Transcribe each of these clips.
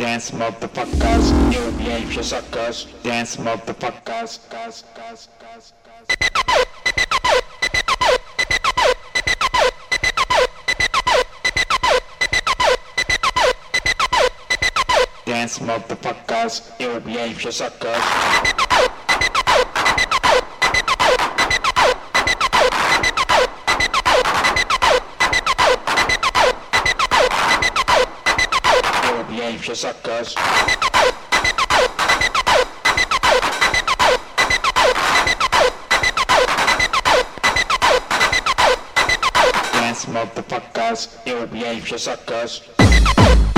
Dance motherfuckers, you behave suckers. Dance motherfuckers, gas, gas, gas, Dance motherfuckers, you behave suckers. Suckers. Dance motherfuckers, you behave you suckers.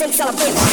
sing, celebrate.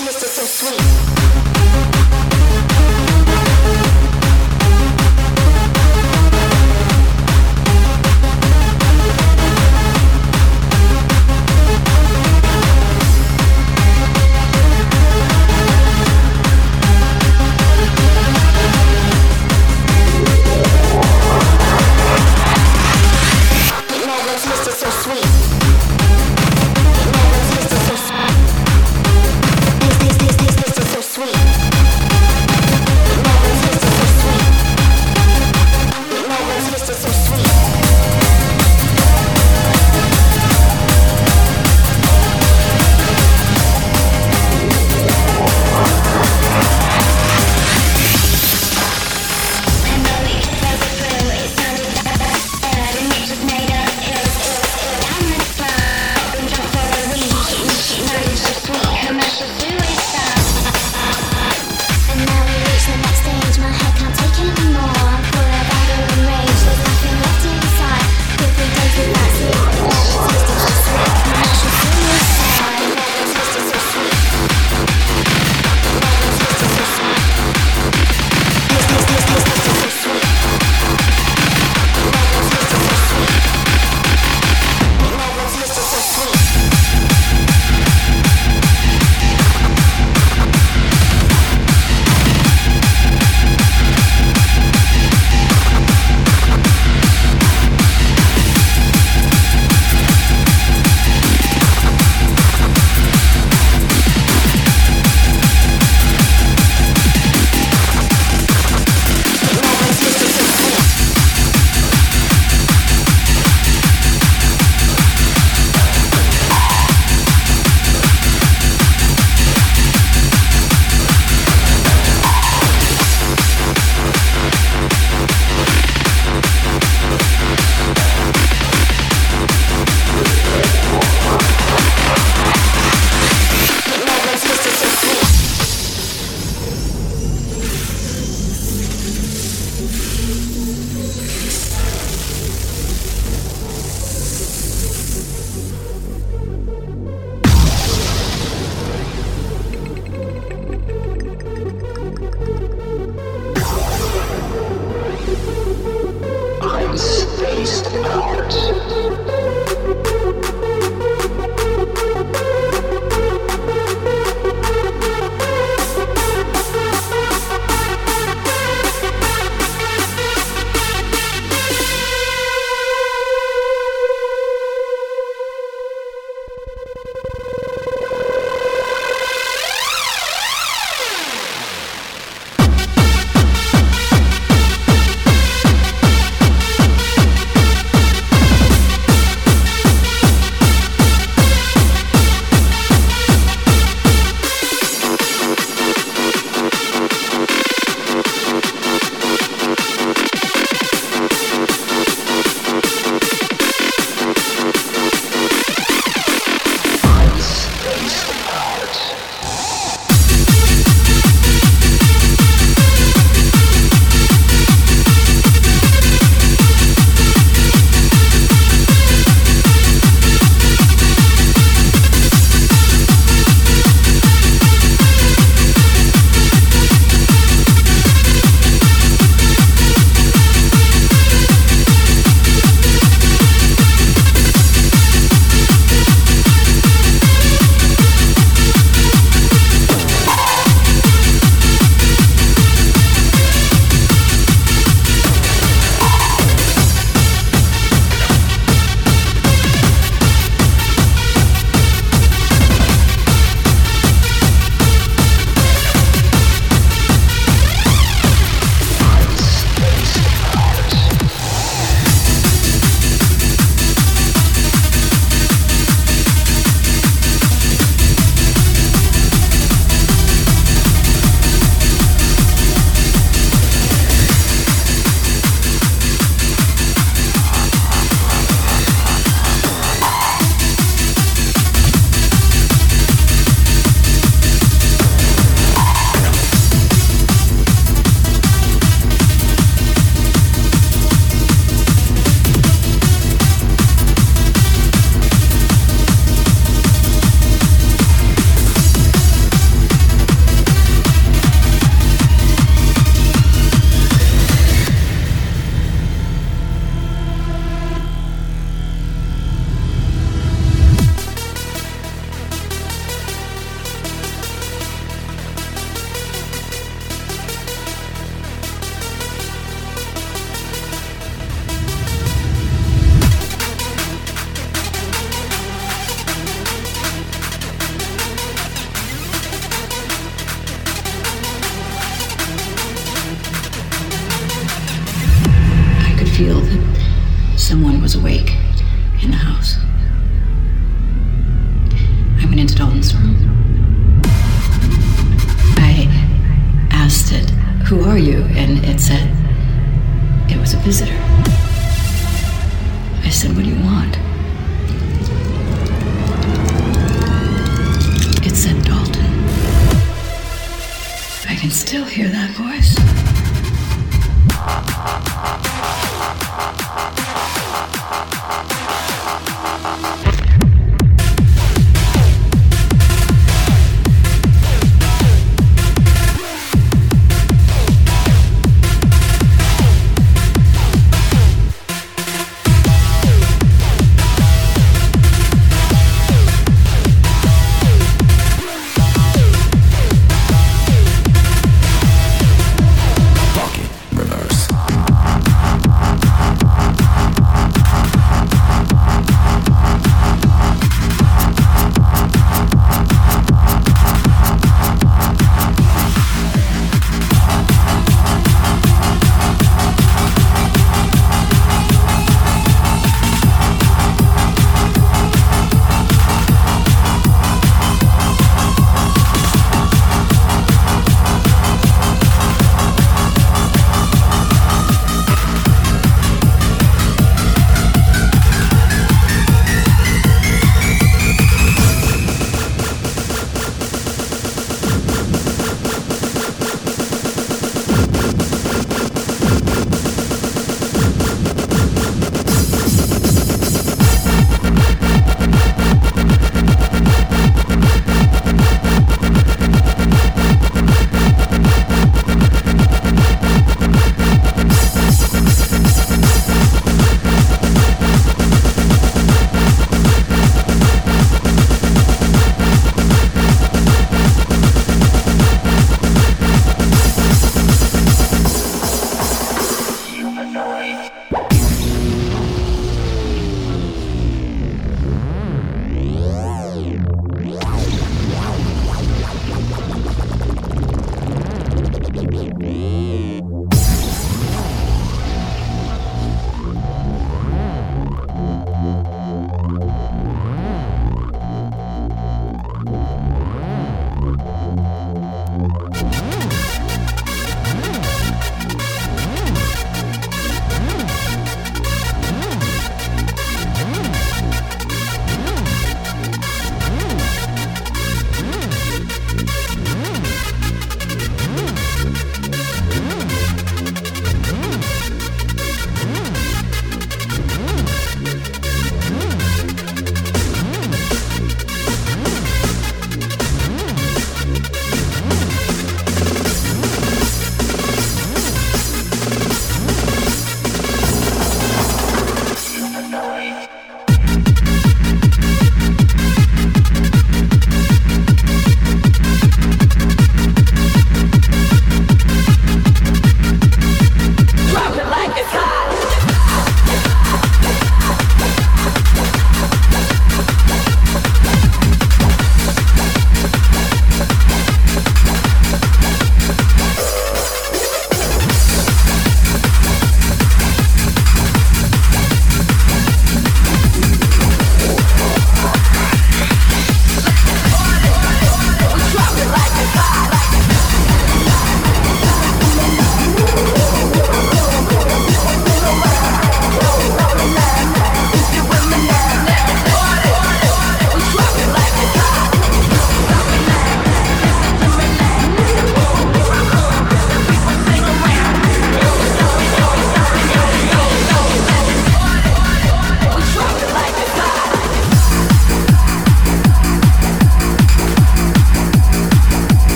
Mr. so sweet.